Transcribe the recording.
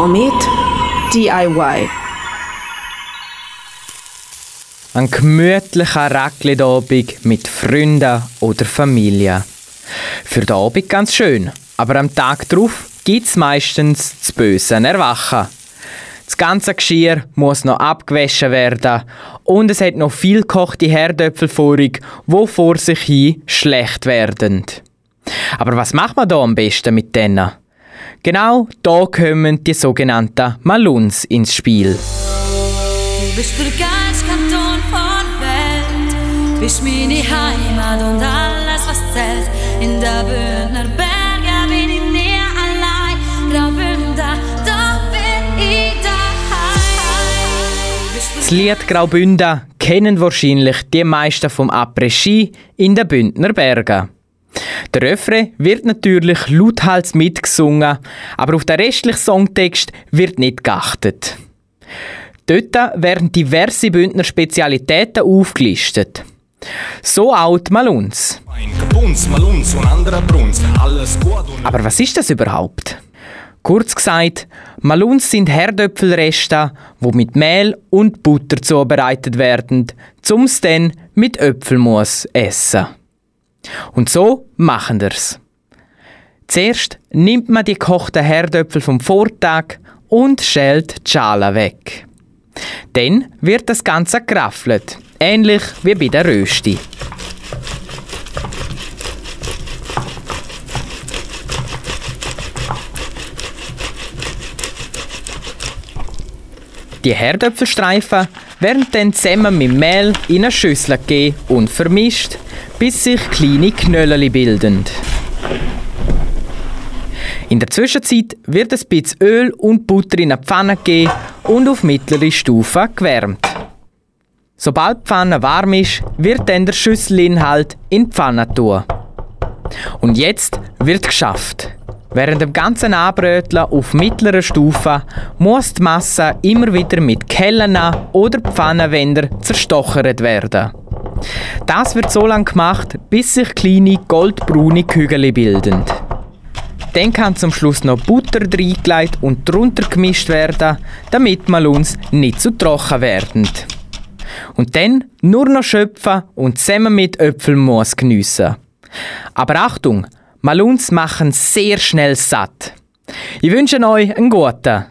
Komet DIY. Ein gemütlicher Raclette-Abend mit Freunden oder Familie. Für den Abend ganz schön, aber am Tag darauf gibt es meistens das böse Erwachen. Das ganze Geschirr muss noch abgewaschen werden und es hat noch viel gekochte Herdöpfel vorig, wo vor sich hin schlecht werden. Aber was macht man da am besten mit denen? Genau da kommen die sogenannten Maluns ins Spiel. Du bist der geilste Kanton von Welt, bist meine Heimat und alles, was zählt. In der Bündner Berge bin ich nie allein. Graubünden, da bin ich daheim. Das Lied Graubünden kennen wahrscheinlich die meisten vom Après-Ski in den Bündner Bergen. Der Refrain wird natürlich lauthals mitgesungen, aber auf den restlichen Songtext wird nicht geachtet. Dort werden diverse Bündner Spezialitäten aufgelistet. So alt mal uns. Aber was ist das überhaupt? Kurz gesagt, Maluns sind Herdöpfelreste, die mit Mehl und Butter zubereitet werden, um es dann mit Äpfelmus essen. Und so machen wir's. Zuerst nimmt man die gekochten Herdöpfel vom Vortag und schält die Schale weg. Dann wird das Ganze geraffelt, ähnlich wie bei der Rösti. Die Herdöpfelstreifen werden dann zusammen mit Mehl in eine Schüssel gegeben und vermischt, bis sich kleine Knöllchen bilden. In der Zwischenzeit wird ein bisschen Öl und Butter in eine Pfanne gegeben und auf mittlere Stufe gewärmt. Sobald die Pfanne warm ist, wird dann der Schüsselinhalt in die Pfanne tun. Und jetzt wird geschafft. Während dem ganzen Anbröteln auf mittlerer Stufe muss die Masse immer wieder mit Kellen oder Pfannenwänder zerstochert werden. Das wird so lange gemacht, bis sich kleine goldbraune Kügel bilden. Dann kann zum Schluss noch Butter reingelegt und drunter gemischt werden, damit man uns nicht zu trocken werden. Und dann nur noch schöpfen und zusammen mit Äpfelmus geniessen. Aber Achtung, Maluns machen sehr schnell satt. Ich wünsche euch einen guten.